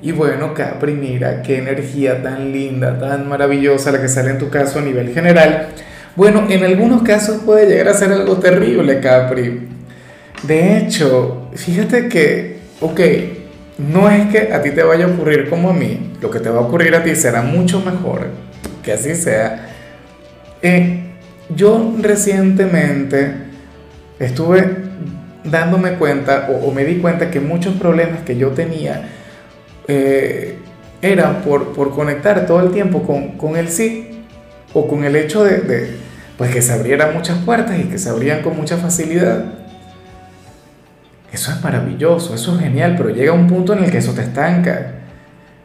Y bueno, Capri, mira qué energía tan linda, tan maravillosa la que sale en tu caso a nivel general. Bueno, en algunos casos puede llegar a ser algo terrible, Capri. De hecho, fíjate que, ok, no es que a ti te vaya a ocurrir como a mí, lo que te va a ocurrir a ti será mucho mejor, que así sea. Eh, yo recientemente estuve dándome cuenta o, o me di cuenta que muchos problemas que yo tenía, eh, era por, por, conectar todo el tiempo con, con, el sí o con el hecho de, de, pues que se abrieran muchas puertas y que se abrían con mucha facilidad. Eso es maravilloso, eso es genial, pero llega un punto en el que eso te estanca.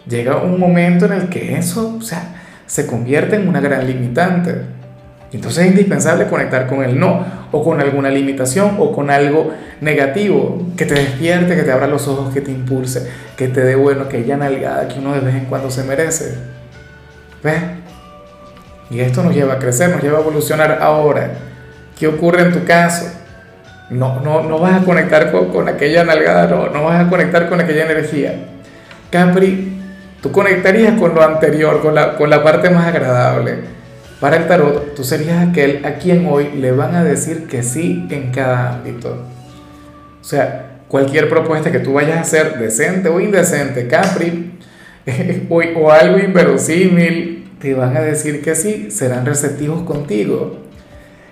Llega un momento en el que eso, o sea, se convierte en una gran limitante. Entonces es indispensable conectar con el no, o con alguna limitación, o con algo negativo, que te despierte, que te abra los ojos, que te impulse, que te dé bueno, que haya nalgada que uno de vez en cuando se merece. ¿Ves? Y esto nos lleva a crecer, nos lleva a evolucionar ahora. ¿Qué ocurre en tu caso? No, no, no vas a conectar con, con aquella nalgada, no, no vas a conectar con aquella energía. Capri, tú conectarías con lo anterior, con la, con la parte más agradable para el tarot, tú serías aquel a quien hoy le van a decir que sí en cada ámbito. O sea, cualquier propuesta que tú vayas a hacer, decente o indecente, Capri, o, o algo inverosímil, te van a decir que sí, serán receptivos contigo.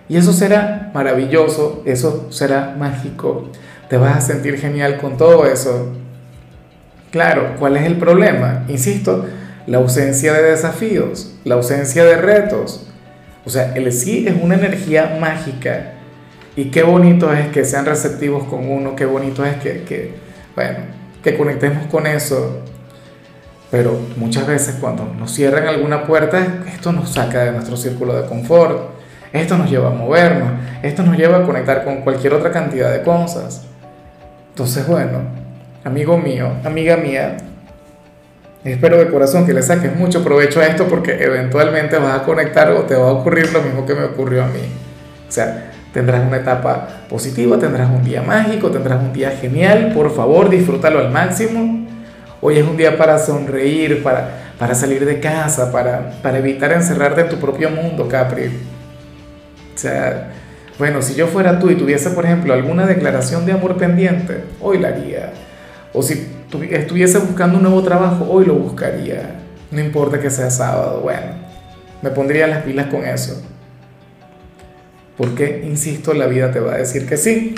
Y eso será maravilloso, eso será mágico. Te vas a sentir genial con todo eso. Claro, ¿cuál es el problema? Insisto, la ausencia de desafíos, la ausencia de retos. O sea, el sí es una energía mágica. Y qué bonito es que sean receptivos con uno, qué bonito es que, que, bueno, que conectemos con eso. Pero muchas veces cuando nos cierran alguna puerta, esto nos saca de nuestro círculo de confort, esto nos lleva a movernos, esto nos lleva a conectar con cualquier otra cantidad de cosas. Entonces, bueno, amigo mío, amiga mía, Espero de corazón que le saques mucho provecho a esto porque eventualmente vas a conectar o te va a ocurrir lo mismo que me ocurrió a mí. O sea, tendrás una etapa positiva, tendrás un día mágico, tendrás un día genial. Por favor, disfrútalo al máximo. Hoy es un día para sonreír, para, para salir de casa, para, para evitar encerrarte en tu propio mundo, Capri. O sea, bueno, si yo fuera tú y tuviese, por ejemplo, alguna declaración de amor pendiente, hoy la haría. O si estuviese buscando un nuevo trabajo, hoy lo buscaría. No importa que sea sábado, bueno, me pondría las pilas con eso. Porque, insisto, la vida te va a decir que sí.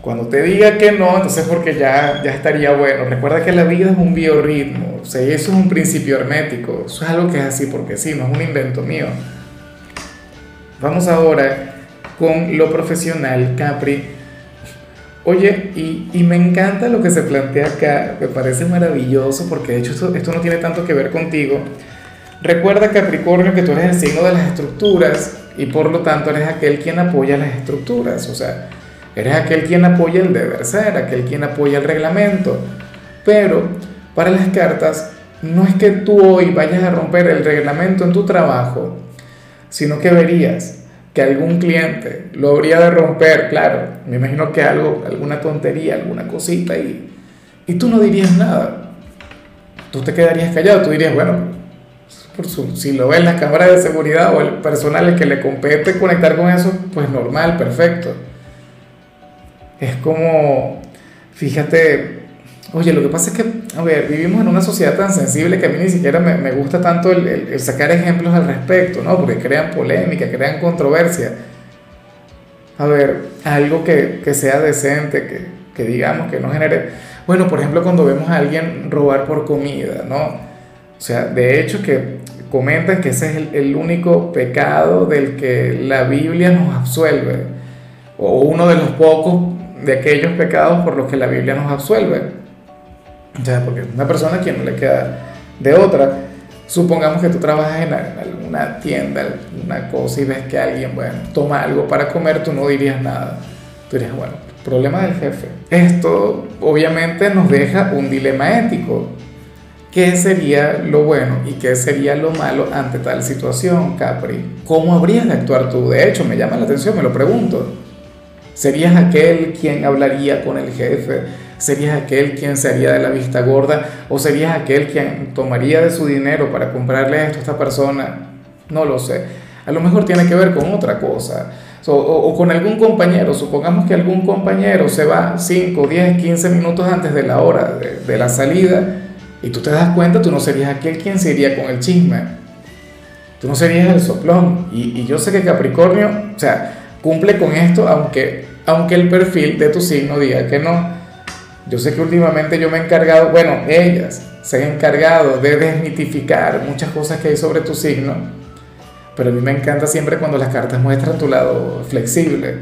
Cuando te diga que no, entonces porque ya, ya estaría bueno. Recuerda que la vida es un biorritmo, o sea, eso es un principio hermético, eso es algo que es así porque sí, no es un invento mío. Vamos ahora con lo profesional, Capri Oye, y, y, me encanta lo que se plantea acá, me parece maravilloso porque de hecho esto, esto, no tiene tanto que ver contigo. Recuerda Capricornio que tú eres el signo de las estructuras y por lo tanto eres aquel quien apoya las estructuras, o sea, eres aquel quien apoya el deber ser, aquel quien apoya el reglamento. Pero para las cartas no es que tú hoy vayas a romper el reglamento en tu trabajo, sino que verías que algún cliente lo habría de romper, claro, me imagino que algo, alguna tontería, alguna cosita y, y tú no dirías nada. Tú te quedarías callado, tú dirías, bueno, por su, si lo ven la cámara de seguridad o el personal que le compete conectar con eso, pues normal, perfecto. Es como, fíjate, Oye, lo que pasa es que, a ver, vivimos en una sociedad tan sensible que a mí ni siquiera me, me gusta tanto el, el, sacar ejemplos al respecto, ¿no? Porque crean polémica, crean controversia. A ver, algo que, que sea decente, que, que, digamos, que no genere... Bueno, por ejemplo, cuando vemos a alguien robar por comida, ¿no? O sea, de hecho que comentan que ese es el, el único pecado del que la Biblia nos absuelve, o uno de los pocos de aquellos pecados por los que la Biblia nos absuelve. Ya, porque una persona a quien no le queda de otra. Supongamos que tú trabajas en alguna tienda, alguna cosa y ves que alguien, bueno, toma algo para comer, tú no dirías nada. Tú dirías, bueno, problema del jefe. Esto obviamente nos deja un dilema ético. ¿Qué sería lo bueno y qué sería lo malo ante tal situación, Capri? ¿Cómo habrías de actuar tú? De hecho, me llama la atención, me lo pregunto. ¿Serías aquel quien hablaría con el jefe? ¿Serías aquel quien se haría de la vista gorda? ¿O serías aquel quien tomaría de su dinero para comprarle esto a esta persona? No lo sé. A lo mejor tiene que ver con otra cosa. O, con algún compañero. Supongamos que algún compañero se va 5, 10, 15 minutos antes de la hora de, la salida y tú te das cuenta, tú no serías aquel quien se iría con el chisme. Tú no serías el soplón. Y, y yo sé que Capricornio, o sea, cumple con esto, aunque, aunque el perfil de tu signo diga que no. Yo sé que últimamente yo me he encargado, bueno, ellas se han encargado de desmitificar muchas cosas que hay sobre tu signo, pero a mí me encanta siempre cuando las cartas muestran tu lado flexible,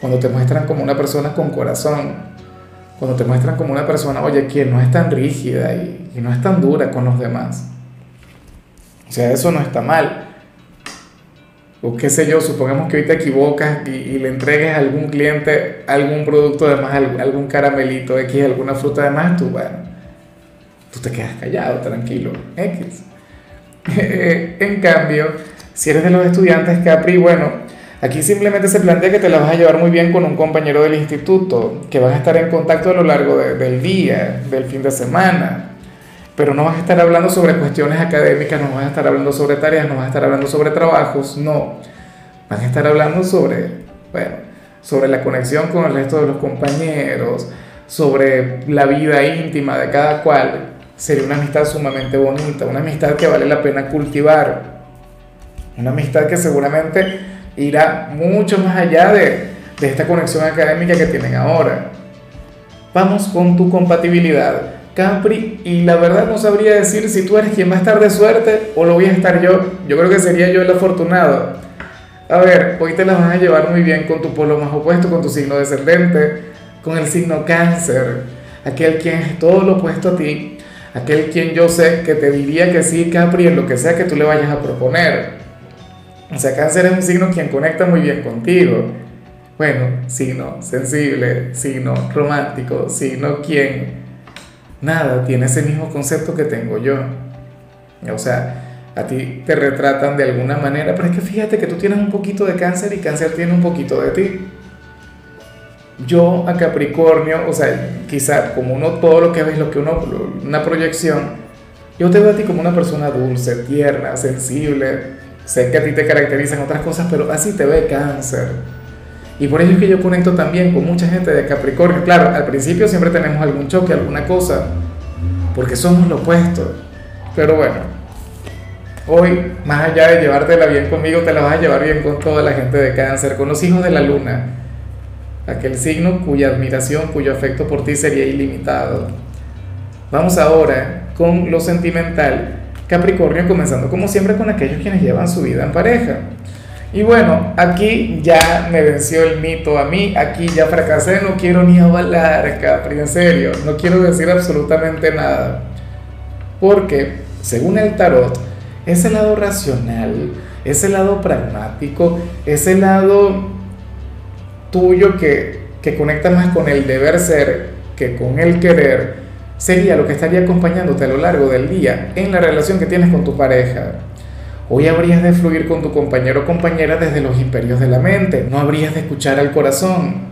cuando te muestran como una persona con corazón, cuando te muestran como una persona, oye, que no es tan rígida y, y no es tan dura con los demás. O sea, eso no está mal o qué sé yo, supongamos que hoy te equivocas y, le entregues a algún cliente algún producto de más, algún caramelito X, alguna fruta de más, tú, bueno, tú te quedas callado, tranquilo, X. en cambio, si eres de los estudiantes Capri, bueno, aquí simplemente se plantea que te la vas a llevar muy bien con un compañero del instituto, que van a estar en contacto a lo largo del día, del fin de semana pero no vas a estar hablando sobre cuestiones académicas, no vas a estar hablando sobre tareas, no vas a estar hablando sobre trabajos, no. Vas a estar hablando sobre, bueno, sobre la conexión con el resto de los compañeros, sobre la vida íntima de cada cual. Sería una amistad sumamente bonita, una amistad que vale la pena cultivar, una amistad que seguramente irá mucho más allá de, de esta conexión académica que tienen ahora. Vamos con tu compatibilidad. Capri, y la verdad no sabría decir si tú eres quien va a estar de suerte o lo voy a estar yo. Yo creo que sería yo el afortunado. A ver, hoy te la vas a llevar muy bien con tu polo más opuesto, con tu signo descendente, con el signo cáncer, aquel quien es todo lo opuesto a ti, aquel quien yo sé que te diría que sí, Capri, en lo que sea que tú le vayas a proponer. O sea, cáncer es un signo quien conecta muy bien contigo. Bueno, signo sensible, signo romántico, signo quien nada, tiene ese mismo concepto que tengo yo. O sea, a ti te retratan de alguna manera, pero es que fíjate que tú tienes un poquito de cáncer y cáncer tiene un poquito de ti. Yo a Capricornio, o sea, quizá como uno todo lo que ves, lo que uno, una proyección, yo te veo a ti como una persona dulce, tierna, sensible. Sé que a ti te caracterizan otras cosas, pero así te ve cáncer y por ello es que yo conecto también con mucha gente de Capricornio. Claro, al principio siempre tenemos algún choque, alguna cosa, porque somos lo opuesto. Pero bueno, hoy, más allá de llevártela bien conmigo, te la vas a llevar bien con toda la gente de cáncer, con los hijos de la luna. Aquel signo cuya admiración, cuyo afecto por ti sería ilimitado. Vamos ahora con lo sentimental. Capricornio comenzando como siempre con aquellos quienes llevan su vida en pareja. Y bueno, aquí ya me venció el mito a mí, aquí ya fracasé, no quiero ni avalar, Capri, en serio, no quiero decir absolutamente nada. Porque, según el tarot, ese lado racional, ese lado pragmático, ese lado tuyo que, que conecta más con el deber ser que con el querer, sería lo que estaría acompañándote a lo largo del día en la relación que tienes con tu pareja. Hoy habrías de fluir con tu compañero o compañera desde los imperios de la mente, no habrías de escuchar al corazón,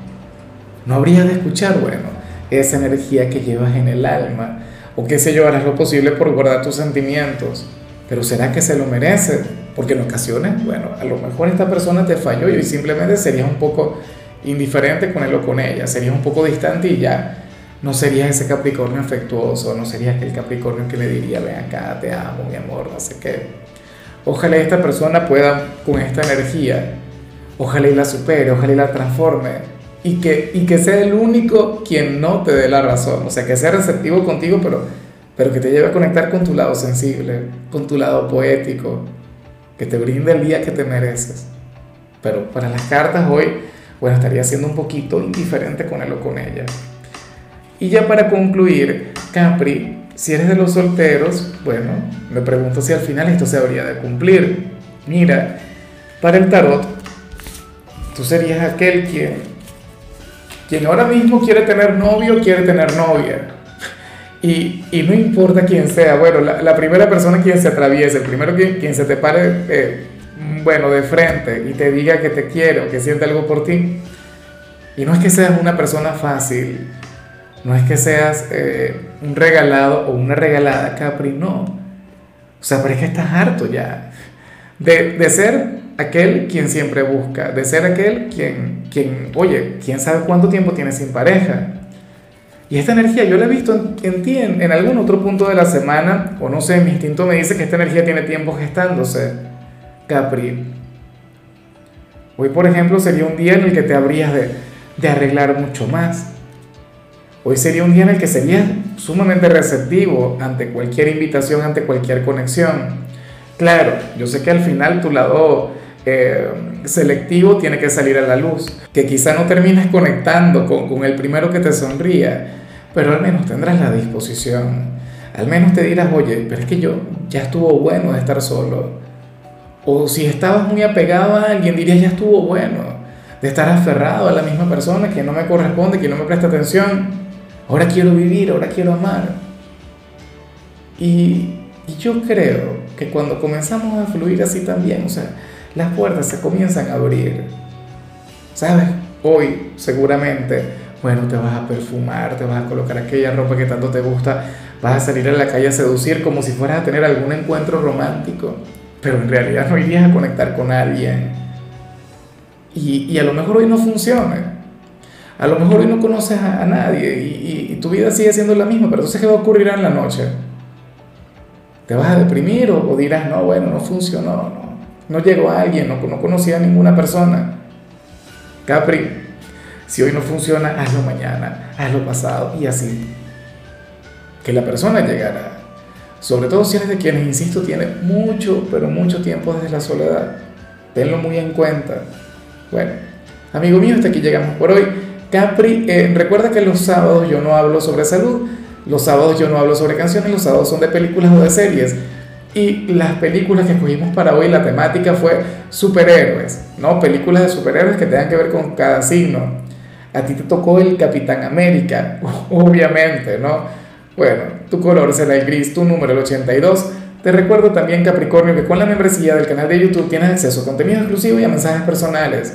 no habrías de escuchar, bueno, esa energía que llevas en el alma, o qué sé yo, harás lo posible por guardar tus sentimientos, pero ¿será que se lo merece? Porque en ocasiones, bueno, a lo mejor esta persona te falló y simplemente serías un poco indiferente con él o con ella, serías un poco distante y ya no serías ese Capricornio afectuoso, no serías aquel Capricornio que le diría, ven acá, te amo, mi amor, no sé qué. Ojalá esta persona pueda con esta energía, ojalá y la supere, ojalá y la transforme y que, y que sea el único quien no te dé la razón, o sea, que sea receptivo contigo, pero, pero que te lleve a conectar con tu lado sensible, con tu lado poético, que te brinde el día que te mereces. Pero para las cartas hoy, bueno, estaría siendo un poquito indiferente con él o con ella. Y ya para concluir, Capri, si eres de los solteros, bueno, me pregunto si al final esto se habría de cumplir. Mira, para el tarot, tú serías aquel quien, quien ahora mismo quiere tener novio, quiere tener novia. Y, y no importa quién sea, bueno, la, primera persona quien se atraviese, el primero quien, quien se te pare, eh, bueno, de frente y te diga que te quiere o que siente algo por ti. Y no es que seas una persona fácil, no es que seas eh, un regalado o una regalada, Capri, no. O sea, pero es que estás harto ya de, de ser aquel quien siempre busca, de ser aquel quien, quien, oye, quién sabe cuánto tiempo tienes sin pareja. Y esta energía yo la he visto en, ti en, en, algún otro punto de la semana, o no sé, mi instinto me dice que esta energía tiene tiempo gestándose, Capri. Hoy, por ejemplo, sería un día en el que te habrías de, de arreglar mucho más. Hoy sería un día en el que serías sumamente receptivo ante cualquier invitación, ante cualquier conexión. Claro, yo sé que al final tu lado eh, selectivo tiene que salir a la luz, que quizá no termines conectando con, con el primero que te sonría, pero al menos tendrás la disposición. Al menos te dirás, oye, pero es que yo ya estuvo bueno de estar solo. O si estabas muy apegado a alguien, dirías, ya estuvo bueno de estar aferrado a la misma persona que no me corresponde, que no me presta atención. Ahora quiero vivir, ahora quiero amar. Y, yo creo que cuando comenzamos a fluir así también, o sea, las puertas se comienzan a abrir. ¿Sabes? Hoy seguramente, bueno, te vas a perfumar, te vas a colocar aquella ropa que tanto te gusta, vas a salir a la calle a seducir como si fueras a tener algún encuentro romántico, pero en realidad no irías a conectar con alguien. Y, y a lo mejor hoy no funciona. A lo mejor hoy no conoces a, nadie y, tu vida sigue siendo la misma, pero entonces ¿qué va a ocurrir en la noche? ¿Te vas a deprimir o, dirás, no, bueno, no funcionó, no, no llegó a alguien, no, no conocía a ninguna persona? Capri, si hoy no funciona, hazlo mañana, hazlo pasado y así. Que la persona llegará. Sobre todo si eres de quienes, insisto, tiene mucho, pero mucho tiempo desde la soledad. Tenlo muy en cuenta. Bueno, amigo mío, hasta aquí llegamos por hoy. Capri, eh, recuerda que los sábados yo no hablo sobre salud, los sábados yo no hablo sobre canciones, los sábados son de películas o de series. Y las películas que escogimos para hoy, la temática fue superhéroes, ¿no? Películas de superhéroes que tengan que ver con cada signo. A ti te tocó el Capitán América, obviamente, ¿no? Bueno, tu color será el gris, tu número el 82. Te recuerdo también, Capricornio, que con la membresía del canal de YouTube tienes acceso a contenido exclusivo y a mensajes personales.